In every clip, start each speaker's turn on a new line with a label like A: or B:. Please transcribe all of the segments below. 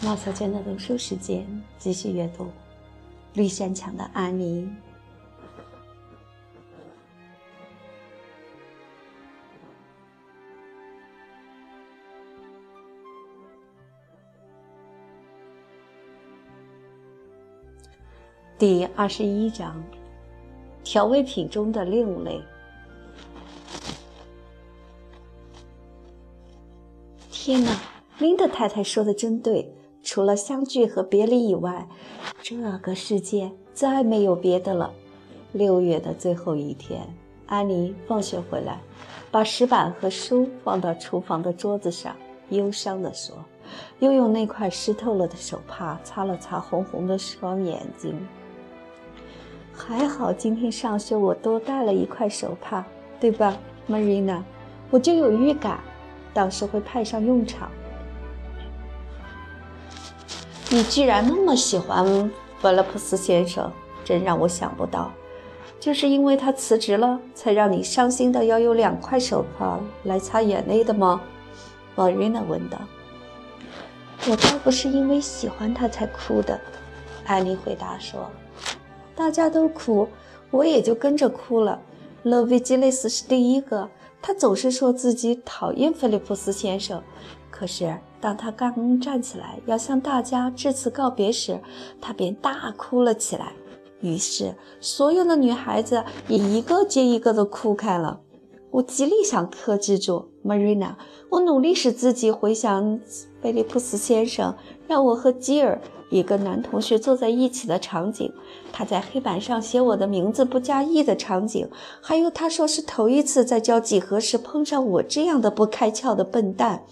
A: 毛小娟的读书时间，继续阅读《绿山墙的安妮》第二十一章：调味品中的另类。天哪，琳达太太说的真对。除了相聚和别离以外，这个世界再没有别的了。六月的最后一天，安妮放学回来，把石板和书放到厨房的桌子上，忧伤地说：“又用那块湿透了的手帕擦了擦红红的双眼睛。还好今天上学我多带了一块手帕，对吧，Marina？我就有预感，到时会派上用场。”你居然那么喜欢弗勒普斯先生，真让我想不到。就是因为他辞职了，才让你伤心的要用两块手帕来擦眼泪的吗？玛瑞娜问道。我倒不是因为喜欢他才哭的，艾妮回答说。大家都哭，我也就跟着哭了。勒维基雷斯是第一个，他总是说自己讨厌菲利普斯先生，可是。当他刚站起来要向大家致辞告别时，他便大哭了起来。于是，所有的女孩子也一个接一个的哭开了。我极力想克制住，Marina。我努力使自己回想菲利普斯先生让我和基尔一个男同学坐在一起的场景，他在黑板上写我的名字不加意的场景，还有他说是头一次在教几何时碰上我这样的不开窍的笨蛋。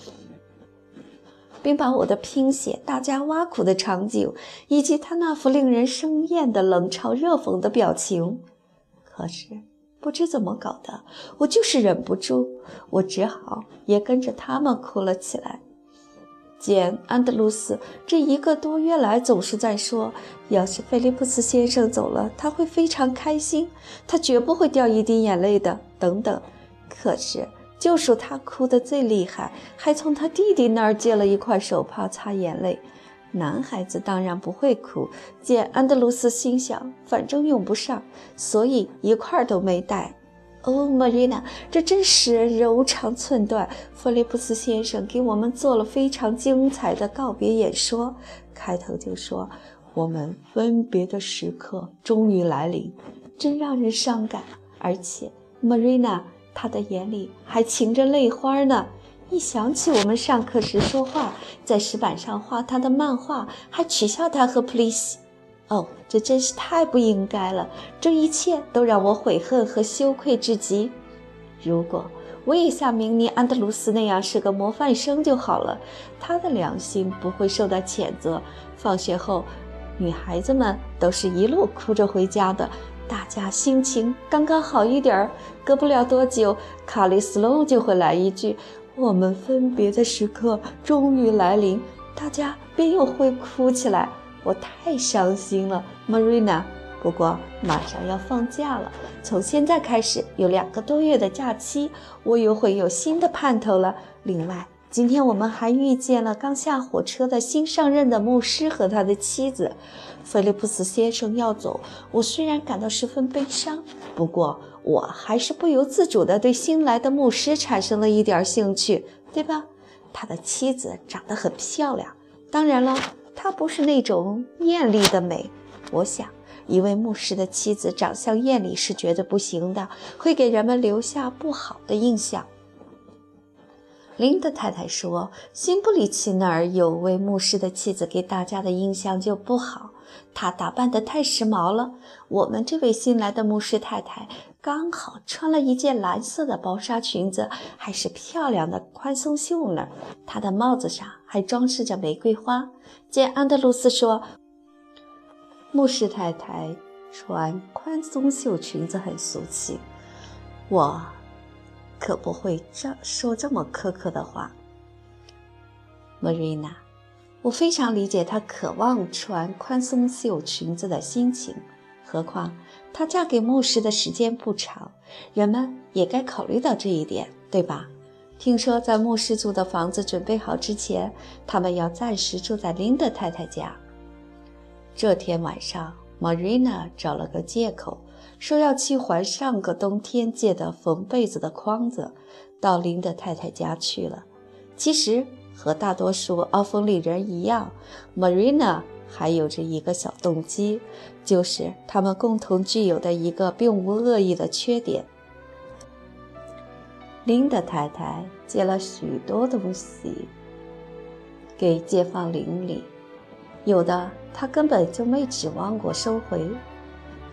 A: 并把我的拼写大家挖苦的场景，以及他那副令人生厌的冷嘲热讽的表情。可是不知怎么搞的，我就是忍不住，我只好也跟着他们哭了起来。简·安德鲁斯这一个多月来总是在说，要是菲利普斯先生走了，他会非常开心，他绝不会掉一滴眼泪的，等等。可是。就属他哭得最厉害，还从他弟弟那儿借了一块手帕擦眼泪。男孩子当然不会哭，见安德鲁斯心想，反正用不上，所以一块都没带。哦，玛丽娜，这真使人柔肠寸断。弗利普斯先生给我们做了非常精彩的告别演说，开头就说：“我们分别的时刻终于来临，真让人伤感。”而且，玛丽娜。他的眼里还噙着泪花呢。一想起我们上课时说话，在石板上画他的漫画，还取笑他和普利西，哦，这真是太不应该了。这一切都让我悔恨和羞愧至极。如果我也像明尼安德鲁斯那样是个模范生就好了，他的良心不会受到谴责。放学后，女孩子们都是一路哭着回家的。大家心情刚刚好一点儿，隔不了多久，卡利斯隆就会来一句：“我们分别的时刻终于来临。”大家便又会哭起来。我太伤心了，Marina。不过马上要放假了，从现在开始有两个多月的假期，我又会有新的盼头了。另外，今天我们还遇见了刚下火车的新上任的牧师和他的妻子。菲利普斯先生要走，我虽然感到十分悲伤，不过我还是不由自主地对新来的牧师产生了一点兴趣，对吧？他的妻子长得很漂亮，当然了，她不是那种艳丽的美。我想，一位牧师的妻子长相艳丽是绝对不行的，会给人们留下不好的印象。林德太太说：“辛布里奇那儿有位牧师的妻子，给大家的印象就不好。她打扮得太时髦了。我们这位新来的牧师太太刚好穿了一件蓝色的薄纱裙子，还是漂亮的宽松袖呢。她的帽子上还装饰着玫瑰花。”见安德鲁斯说：“牧师太太穿宽松袖裙子很俗气。”我。可不会这说这么苛刻的话，Marina。我非常理解她渴望穿宽松袖裙子的心情。何况她嫁给牧师的时间不长，人们也该考虑到这一点，对吧？听说在牧师租的房子准备好之前，他们要暂时住在林德太太家。这天晚上，Marina 找了个借口，说要去还上个冬天借的缝被子的筐子，到林德太太家去了。其实和大多数奥风里人一样，Marina 还有着一个小动机，就是他们共同具有的一个并无恶意的缺点。林德太太借了许多东西给街坊邻里，有的她根本就没指望过收回，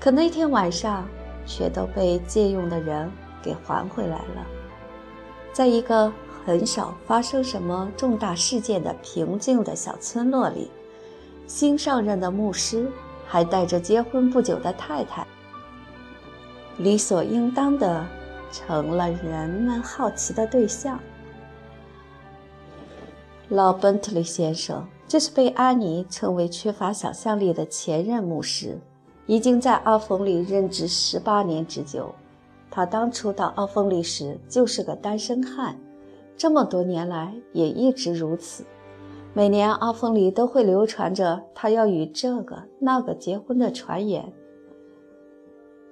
A: 可那天晚上却都被借用的人给还回来了。在一个很少发生什么重大事件的平静的小村落里，新上任的牧师还带着结婚不久的太太，理所应当的。成了人们好奇的对象。老本特利先生，这是被安妮称为缺乏想象力的前任牧师，已经在阿冯里任职十八年之久。他当初到阿冯里时就是个单身汉，这么多年来也一直如此。每年阿冯里都会流传着他要与这个那个结婚的传言。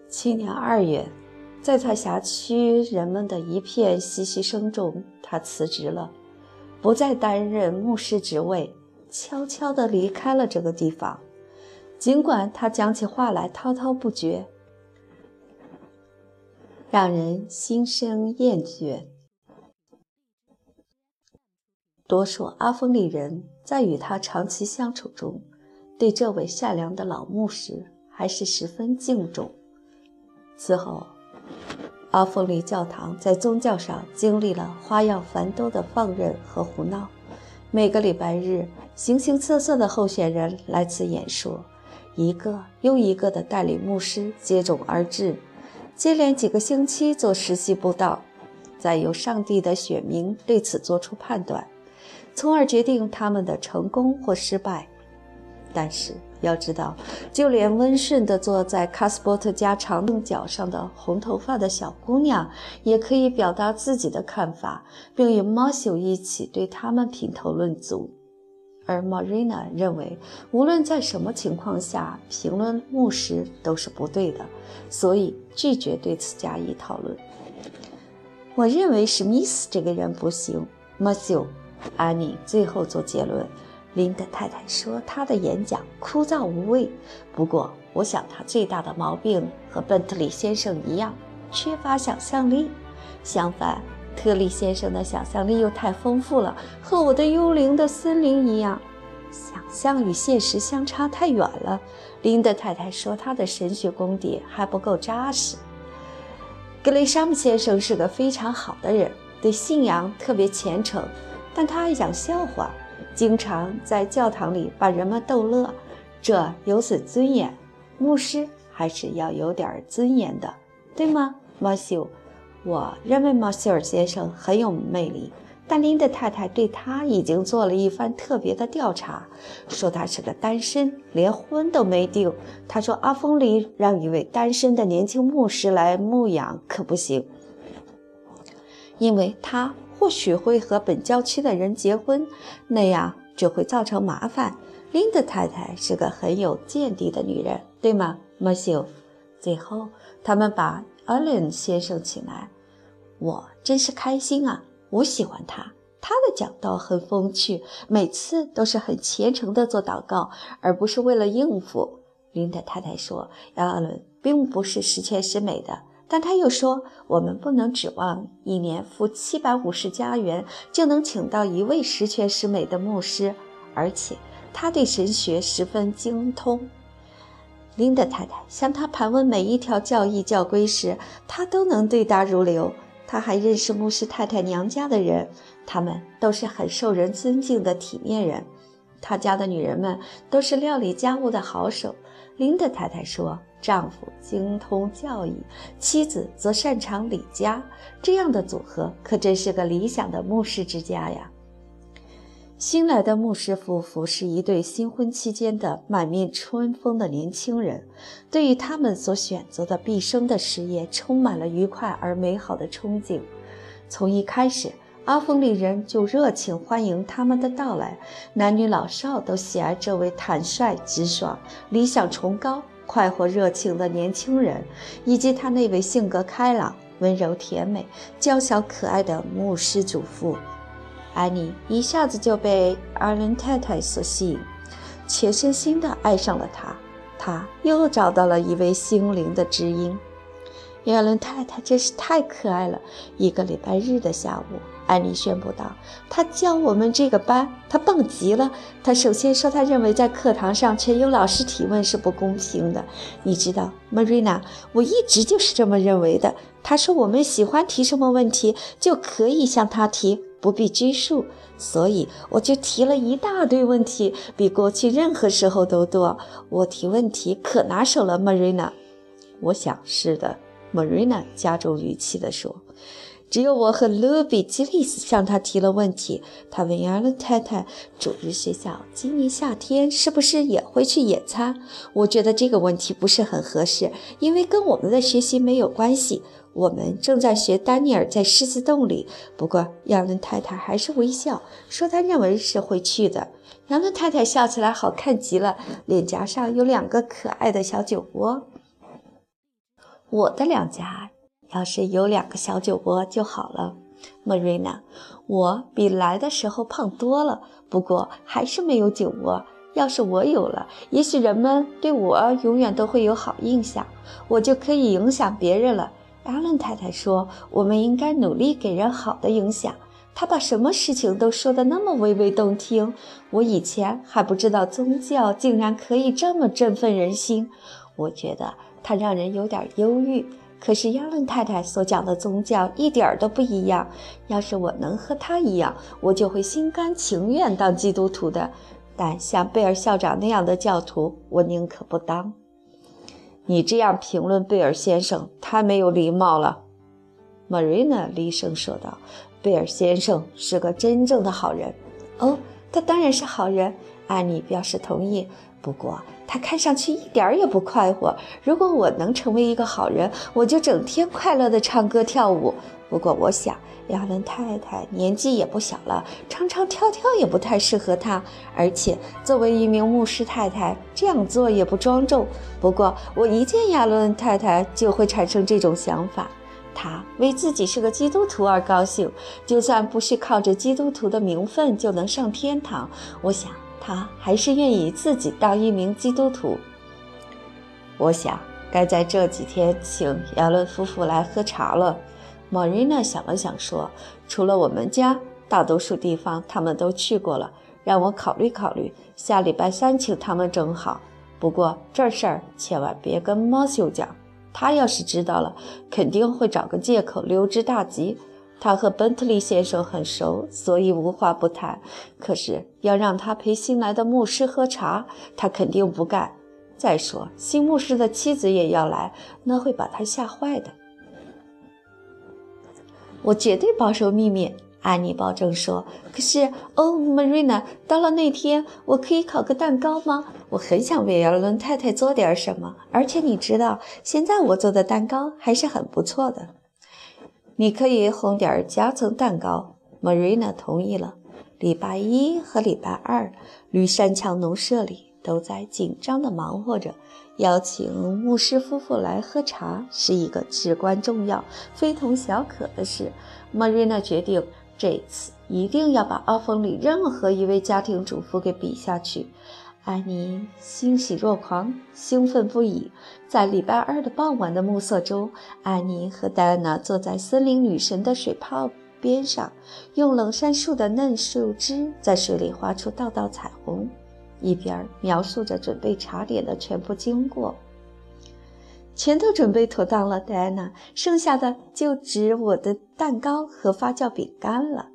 A: 去年二月。在他辖区人们的一片唏嘘声中，他辞职了，不再担任牧师职位，悄悄地离开了这个地方。尽管他讲起话来滔滔不绝，让人心生厌倦。多数阿峰里人在与他长期相处中，对这位善良的老牧师还是十分敬重。此后。阿弗里教堂在宗教上经历了花样繁多的放任和胡闹。每个礼拜日，形形色色的候选人来此演说，一个又一个的代理牧师接踵而至，接连几个星期做实习布道，再由上帝的选民对此做出判断，从而决定他们的成功或失败。但是。要知道，就连温顺地坐在卡斯波特家长凳脚上的红头发的小姑娘，也可以表达自己的看法，并与马修一起对他们评头论足。而 Marina 认为，无论在什么情况下评论牧师都是不对的，所以拒绝对此加以讨论。我认为史密斯这个人不行。马修，安妮最后做结论。林德太太说：“他的演讲枯燥无味。不过，我想他最大的毛病和本特里先生一样，缺乏想象力。相反，特利先生的想象力又太丰富了，和我的幽灵的森林一样，想象与现实相差太远了。”林德太太说：“他的神学功底还不够扎实。”格雷沙姆先生是个非常好的人，对信仰特别虔诚，但他爱讲笑话。经常在教堂里把人们逗乐，这有损尊严。牧师还是要有点尊严的，对吗，马修？我认为马修尔先生很有魅力，但林德太太对他已经做了一番特别的调查，说他是个单身，连婚都没定。他说阿峰里让一位单身的年轻牧师来牧养可不行，因为他。或许会和本郊区的人结婚，那样就会造成麻烦。林德太太是个很有见地的女人，对吗，马修？最后，他们把艾伦先生请来，我真是开心啊！我喜欢他，他的讲道很风趣，每次都是很虔诚地做祷告，而不是为了应付。林德太太说，艾伦并不是十全十美的。但他又说，我们不能指望一年付七百五十加元就能请到一位十全十美的牧师，而且他对神学十分精通。林德太太向他盘问每一条教义教规时，他都能对答如流。他还认识牧师太太娘家的人，他们都是很受人尊敬的体面人。他家的女人们都是料理家务的好手。林德太太说。丈夫精通教义，妻子则擅长理家，这样的组合可真是个理想的牧师之家呀。新来的牧师夫妇是一对新婚期间的满面春风的年轻人，对于他们所选择的毕生的事业充满了愉快而美好的憧憬。从一开始，阿峰里人就热情欢迎他们的到来，男女老少都喜爱这位坦率直爽、理想崇高、快活热情的年轻人，以及他那位性格开朗、温柔甜美、娇小可爱的牧师祖父。安妮一下子就被艾伦太太所吸引，全身心地爱上了他。他又找到了一位心灵的知音。亚伦太太真是太可爱了。一个礼拜日的下午，安妮宣布道：“她教我们这个班，她棒极了。她首先说，她认为在课堂上全由老师提问是不公平的。你知道，Marina，我一直就是这么认为的。她说，我们喜欢提什么问题，就可以向她提。”不必拘束，所以我就提了一大堆问题，比过去任何时候都多。我提问题可拿手了，Marina。我想是的，Marina 加重语气地说。只有我和 Luby 吉利斯向他提了问题。他问亚伦太太：“主日学校今年夏天是不是也会去野餐？”我觉得这个问题不是很合适，因为跟我们的学习没有关系。我们正在学丹尼尔在狮子洞里。不过亚伦太太还是微笑说：“他认为是会去的。”亚伦太太笑起来好看极了，脸颊上有两个可爱的小酒窝。我的两颊。要是有两个小酒窝就好了，Marina。我比来的时候胖多了，不过还是没有酒窝。要是我有了，也许人们对我永远都会有好印象，我就可以影响别人了。艾伦太太说：“我们应该努力给人好的影响。”她把什么事情都说得那么娓娓动听。我以前还不知道宗教竟然可以这么振奋人心。我觉得它让人有点忧郁。可是亚伦太太所讲的宗教一点儿都不一样。要是我能和她一样，我就会心甘情愿当基督徒的。但像贝尔校长那样的教徒，我宁可不当。你这样评论贝尔先生，太没有礼貌了。”Marina 厉声说道，“贝尔先生是个真正的好人。”“哦，他当然是好人。”安妮表示同意。不过他看上去一点也不快活。如果我能成为一个好人，我就整天快乐地唱歌跳舞。不过我想，亚伦太太年纪也不小了，唱唱跳跳也不太适合她。而且作为一名牧师太太，这样做也不庄重。不过我一见亚伦太太就会产生这种想法。她为自己是个基督徒而高兴，就算不是靠着基督徒的名分就能上天堂。我想。他还是愿意自己当一名基督徒。我想该在这几天请亚伦夫妇来喝茶了。莫瑞娜想了想说：“除了我们家，大多数地方他们都去过了。让我考虑考虑，下礼拜三请他们正好。不过这事儿千万别跟马修讲，他要是知道了，肯定会找个借口溜之大吉。”他和本特利先生很熟，所以无话不谈。可是要让他陪新来的牧师喝茶，他肯定不干。再说，新牧师的妻子也要来，那会把他吓坏的。我绝对保守秘密，安妮保证说。可是，哦，Marina，到了那天，我可以烤个蛋糕吗？我很想为亚伦太太做点什么，而且你知道，现在我做的蛋糕还是很不错的。你可以烘点夹层蛋糕，Marina 同意了。礼拜一和礼拜二，绿山墙农舍里都在紧张地忙活着。邀请牧师夫妇来喝茶是一个至关重要、非同小可的事。Marina 决定这次一定要把阿峰里任何一位家庭主妇给比下去。安妮欣喜若狂，兴奋不已。在礼拜二的傍晚的暮色中，安妮和戴安娜坐在森林女神的水泡边上，用冷杉树的嫩树枝在水里画出道道彩虹，一边描述着准备茶点的全部经过。全都准备妥当了，戴安娜，剩下的就只我的蛋糕和发酵饼干了。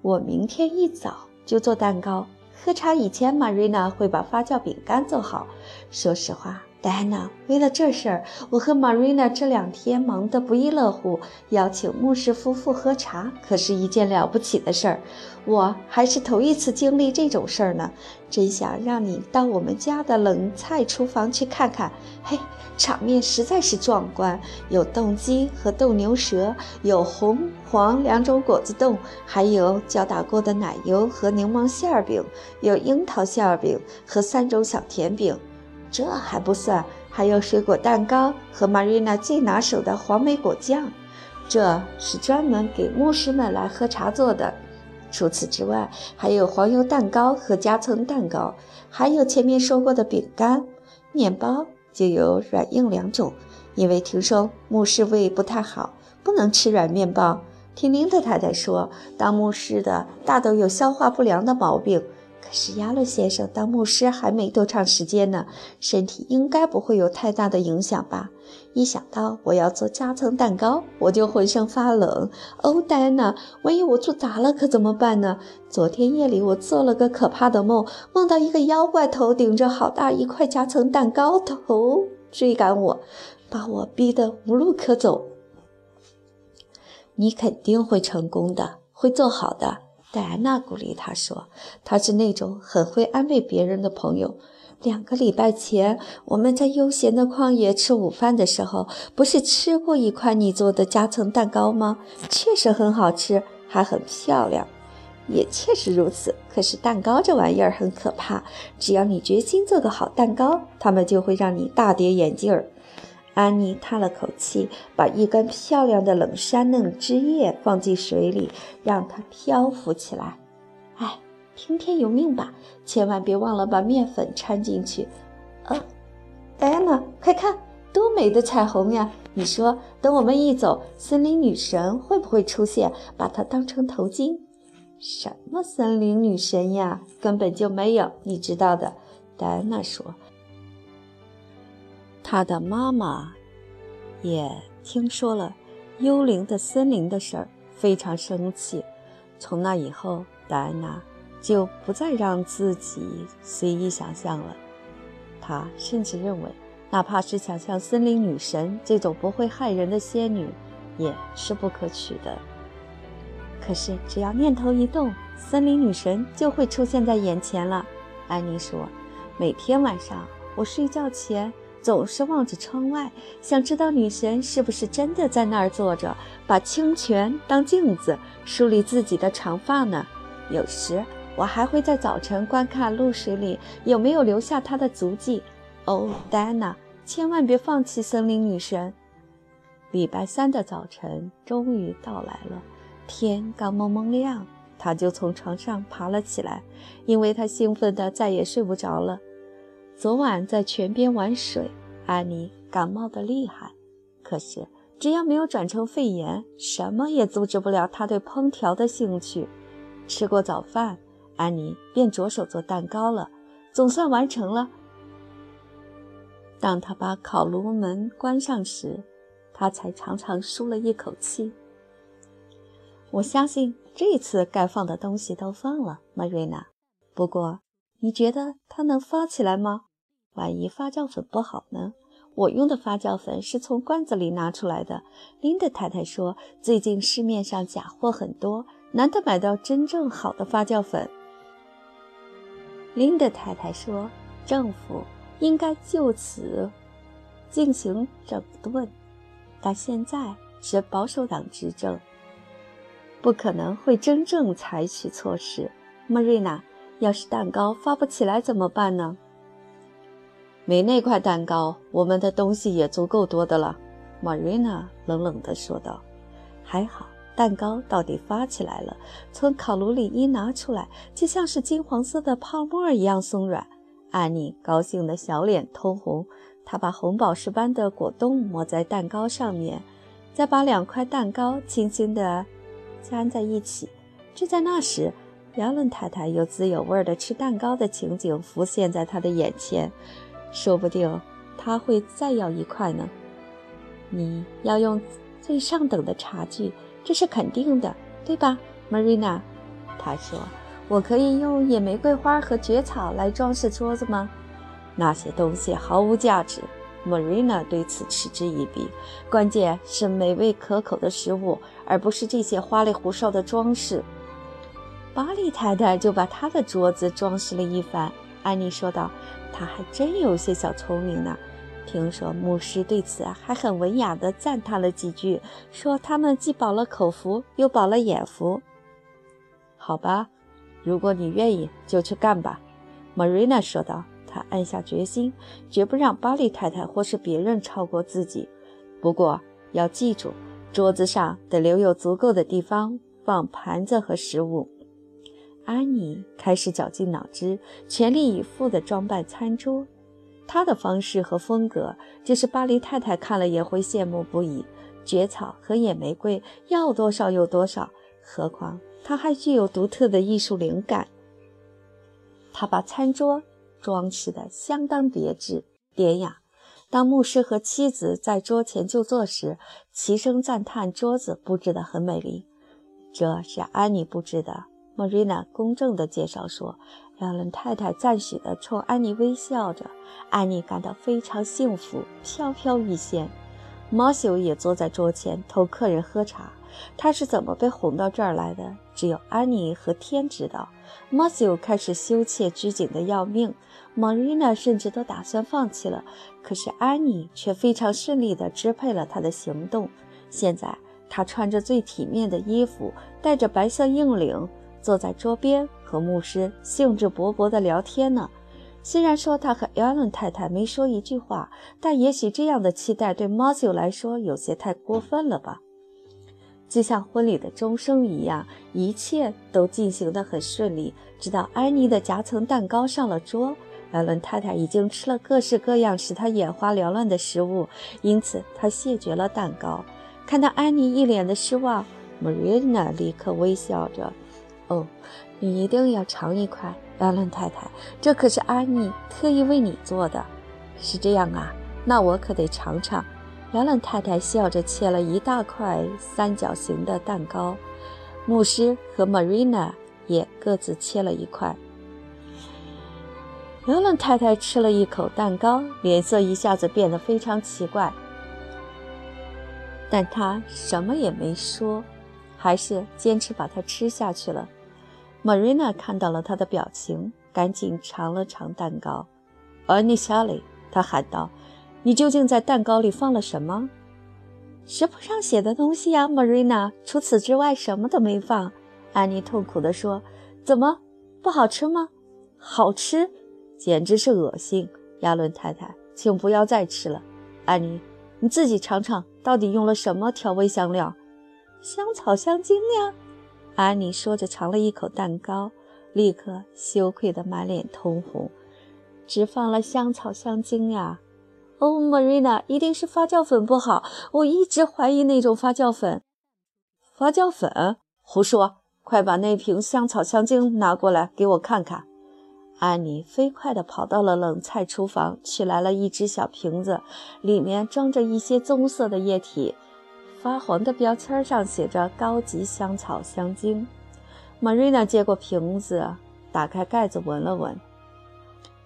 A: 我明天一早就做蛋糕。喝茶以前玛瑞娜会把发酵饼干做好。说实话，戴安娜，为了这事儿，我和玛瑞娜这两天忙得不亦乐乎。邀请牧师夫妇喝茶，可是一件了不起的事儿。我还是头一次经历这种事儿呢，真想让你到我们家的冷菜厨房去看看。嘿，场面实在是壮观，有冻鸡和斗牛舌，有红黄两种果子冻，还有搅打过的奶油和柠檬馅饼，有樱桃馅饼和三种小甜饼。这还不算，还有水果蛋糕和玛瑞娜最拿手的黄莓果酱，这是专门给牧师们来喝茶做的。除此之外，还有黄油蛋糕和夹层蛋糕，还有前面说过的饼干、面包，就有软硬两种。因为听说牧师胃不太好，不能吃软面包。听林特太太说，当牧师的大都有消化不良的毛病。可是亚伦先生当牧师还没多长时间呢，身体应该不会有太大的影响吧？一想到我要做夹层蛋糕，我就浑身发冷。哦，戴安娜，万一我做砸了可怎么办呢？昨天夜里我做了个可怕的梦，梦到一个妖怪头顶着好大一块夹层蛋糕头追赶我，把我逼得无路可走。你肯定会成功的，会做好的。戴安娜鼓励他说：“他是那种很会安慰别人的朋友。两个礼拜前，我们在悠闲的旷野吃午饭的时候，不是吃过一块你做的夹层蛋糕吗？确实很好吃，还很漂亮。也确实如此。可是蛋糕这玩意儿很可怕，只要你决心做个好蛋糕，他们就会让你大跌眼镜儿。”安妮叹了口气，把一根漂亮的冷杉嫩枝叶放进水里，让它漂浮起来。哎，听天由命吧，千万别忘了把面粉掺进去。啊，戴安娜，快看，多美的彩虹呀！你说，等我们一走，森林女神会不会出现，把它当成头巾？什么森林女神呀？根本就没有，你知道的。戴安娜说。他的妈妈也听说了幽灵的森林的事儿，非常生气。从那以后，戴安娜就不再让自己随意想象了。她甚至认为，哪怕是想象森林女神这种不会害人的仙女，也是不可取的。可是，只要念头一动，森林女神就会出现在眼前了。安妮说：“每天晚上我睡觉前。”总是望着窗外，想知道女神是不是真的在那儿坐着，把清泉当镜子梳理自己的长发呢？有时我还会在早晨观看露水里有没有留下她的足迹。哦，戴安娜，千万别放弃森林女神！礼拜三的早晨终于到来了，天刚蒙蒙亮，她就从床上爬了起来，因为她兴奋得再也睡不着了。昨晚在泉边玩水，安妮感冒的厉害。可是只要没有转成肺炎，什么也阻止不了她对烹调的兴趣。吃过早饭，安妮便着手做蛋糕了，总算完成了。当她把烤炉门关上时，她才长长舒了一口气。我相信这次该放的东西都放了，玛瑞娜。不过，你觉得它能发起来吗？万一发酵粉不好呢？我用的发酵粉是从罐子里拿出来的。琳达太太说，最近市面上假货很多，难得买到真正好的发酵粉。琳达太太说，政府应该就此进行整顿，但现在是保守党执政，不可能会真正采取措施。莫瑞娜，要是蛋糕发不起来怎么办呢？没那块蛋糕，我们的东西也足够多的了。” Marina 冷冷地说道。“还好，蛋糕到底发起来了。从烤炉里一拿出来，就像是金黄色的泡沫一样松软。”安妮高兴得小脸通红，她把红宝石般的果冻抹在蛋糕上面，再把两块蛋糕轻轻地粘在一起。就在那时，亚伦太太有滋有味地吃蛋糕的情景浮现在她的眼前。说不定他会再要一块呢。你要用最上等的茶具，这是肯定的，对吧，Marina？他说：“我可以用野玫瑰花和蕨草来装饰桌子吗？”那些东西毫无价值。Marina 对此嗤之以鼻。关键是美味可口的食物，而不是这些花里胡哨的装饰。巴利太太就把她的桌子装饰了一番。安妮说道：“他还真有些小聪明呢。”听说牧师对此还很文雅地赞叹了几句，说他们既饱了口福，又饱了眼福。好吧，如果你愿意，就去干吧。”玛瑞娜说道。她暗下决心，绝不让巴利太太或是别人超过自己。不过要记住，桌子上得留有足够的地方放盘子和食物。安妮开始绞尽脑汁，全力以赴地装扮餐桌。她的方式和风格，就是巴黎太太看了也会羡慕不已。蕨草和野玫瑰要多少有多少，何况她还具有独特的艺术灵感。她把餐桌装饰得相当别致典雅。当牧师和妻子在桌前就坐时，齐声赞叹桌子布置得很美丽。这是安妮布置的。莫瑞娜公正地介绍说。亚伦太太赞许地冲安妮微笑着，安妮感到非常幸福，飘飘欲仙。马修也坐在桌前同客人喝茶。他是怎么被哄到这儿来的？只有安妮和天知道。马修开始羞怯拘谨的要命，玛瑞娜甚至都打算放弃了。可是安妮却非常顺利地支配了他的行动。现在他穿着最体面的衣服，戴着白色硬领。坐在桌边和牧师兴致勃勃地聊天呢。虽然说他和艾伦太太没说一句话，但也许这样的期待对马修来说有些太过分了吧。就像婚礼的钟声一样，一切都进行得很顺利。直到安妮的夹层蛋糕上了桌，艾伦太太已经吃了各式各样使她眼花缭乱的食物，因此她谢绝了蛋糕。看到安妮一脸的失望，Marina 立刻微笑着。哦，你一定要尝一块，亚伦太太，这可是阿妮特意为你做的。是这样啊，那我可得尝尝。亚伦太太笑着切了一大块三角形的蛋糕，牧师和 Marina 也各自切了一块。亚伦太太吃了一口蛋糕，脸色一下子变得非常奇怪，但她什么也没说，还是坚持把它吃下去了。Marina 看到了他的表情，赶紧尝了尝蛋糕。而你莎莉，他喊道：“你究竟在蛋糕里放了什么？”食谱上写的东西呀，Marina。除此之外，什么都没放。安妮痛苦地说：“怎么不好吃吗？好吃，简直是恶心。”亚伦太太，请不要再吃了。安妮，你自己尝尝，到底用了什么调味香料？香草香精呀。安妮说着，尝了一口蛋糕，立刻羞愧得满脸通红。只放了香草香精呀！哦，Marina，一定是发酵粉不好。我一直怀疑那种发酵粉。发酵粉？胡说！快把那瓶香草香精拿过来给我看看。安妮飞快地跑到了冷菜厨房，取来了一只小瓶子，里面装着一些棕色的液体。发黄的标签上写着“高级香草香精”。Marina 接过瓶子，打开盖子闻了闻。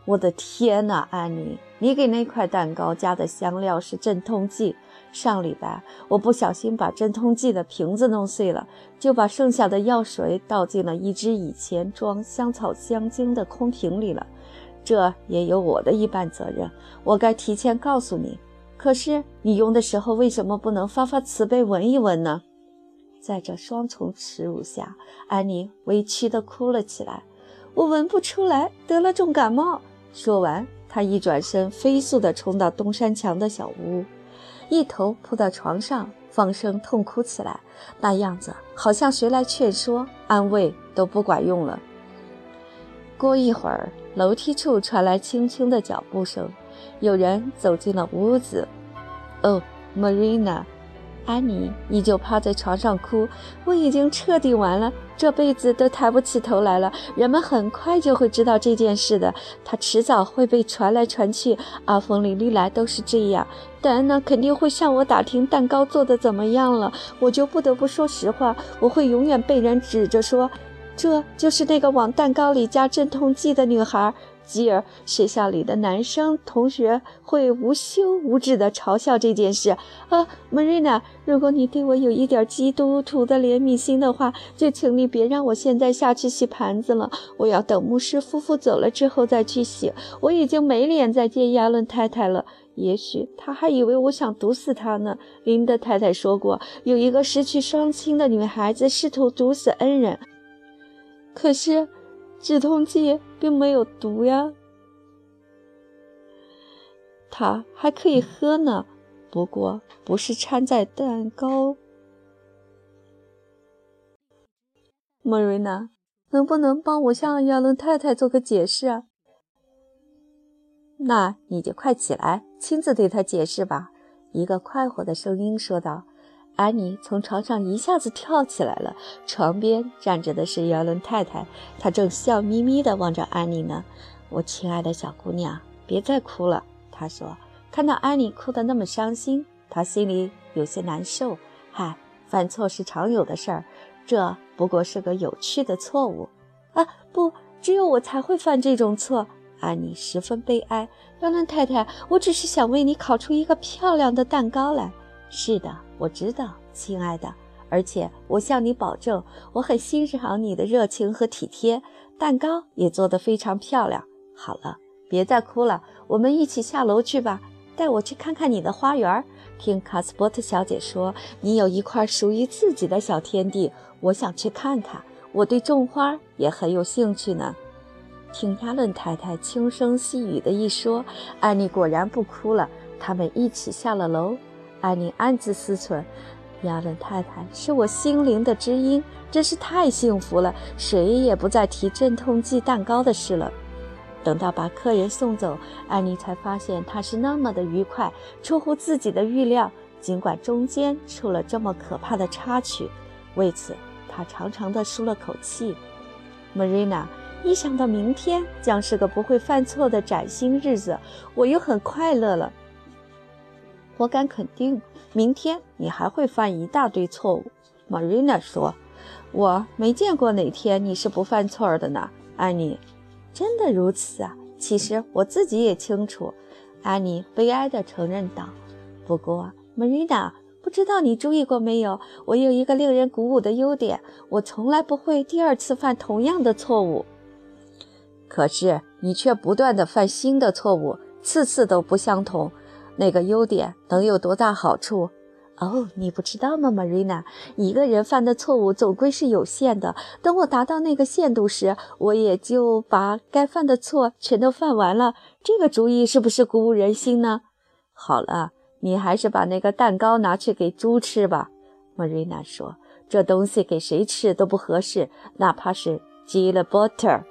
A: 我的天哪，安妮，你给那块蛋糕加的香料是镇痛剂。上礼拜我不小心把镇痛剂的瓶子弄碎了，就把剩下的药水倒进了一只以前装香草香精的空瓶里了。这也有我的一半责任，我该提前告诉你。可是你用的时候为什么不能发发慈悲闻一闻呢？在这双重耻辱下，安妮委屈地哭了起来。我闻不出来得了重感冒。说完，她一转身，飞速地冲到东山墙的小屋，一头扑到床上，放声痛哭起来，那样子好像谁来劝说、安慰都不管用了。过一会儿，楼梯处传来轻轻的脚步声。有人走进了屋子。哦，Marina，安妮依旧趴在床上哭。我已经彻底完了，这辈子都抬不起头来了。人们很快就会知道这件事的，它迟早会被传来传去。阿峰里历来都是这样。戴安娜肯定会向我打听蛋糕做的怎么样了，我就不得不说实话。我会永远被人指着说，这就是那个往蛋糕里加镇痛剂的女孩。继而，学校里的男生同学会无休无止地嘲笑这件事。啊，Marina，如果你对我有一点基督徒的怜悯心的话，就请你别让我现在下去洗盘子了。我要等牧师夫妇走了之后再去洗。我已经没脸再见亚伦太太了。也许他还以为我想毒死他呢。林德太太说过，有一个失去双亲的女孩子试图毒死恩人，可是。止痛剂并没有毒呀，它还可以喝呢，不过不是掺在蛋糕。莫瑞娜，能不能帮我向亚伦太太做个解释啊？那你就快起来，亲自对她解释吧。一个快活的声音说道。安妮从床上一下子跳起来了。床边站着的是姚伦太太，她正笑眯眯地望着安妮呢。我亲爱的小姑娘，别再哭了。她说，看到安妮哭得那么伤心，她心里有些难受。嗨，犯错是常有的事儿，这不过是个有趣的错误。啊，不，只有我才会犯这种错。安妮十分悲哀。姚伦太太，我只是想为你烤出一个漂亮的蛋糕来。是的。我知道，亲爱的，而且我向你保证，我很欣赏你的热情和体贴。蛋糕也做得非常漂亮。好了，别再哭了，我们一起下楼去吧。带我去看看你的花园。听卡斯伯特小姐说，你有一块属于自己的小天地，我想去看看。我对种花也很有兴趣呢。听亚伦太太轻声细语的一说，艾妮果然不哭了。他们一起下了楼。安妮暗自思忖：“亚伦太太是我心灵的知音，真是太幸福了。谁也不再提镇痛剂蛋糕的事了。”等到把客人送走，安妮才发现他是那么的愉快，出乎自己的预料。尽管中间出了这么可怕的插曲，为此她长长的舒了口气。Marina，一想到明天将是个不会犯错的崭新日子，我又很快乐了。我敢肯定，明天你还会犯一大堆错误。”Marina 说，“我没见过哪天你是不犯错的呢。”安妮，真的如此啊？其实我自己也清楚。”安妮悲哀地承认道。“不过，Marina，不知道你注意过没有？我有一个令人鼓舞的优点，我从来不会第二次犯同样的错误。可是你却不断地犯新的错误，次次都不相同。”那个优点能有多大好处？哦，你不知道吗，Marina？一个人犯的错误总归是有限的。等我达到那个限度时，我也就把该犯的错全都犯完了。这个主意是不是鼓舞人心呢？好了，你还是把那个蛋糕拿去给猪吃吧。Marina 说：“这东西给谁吃都不合适，哪怕是 Jill Butter。”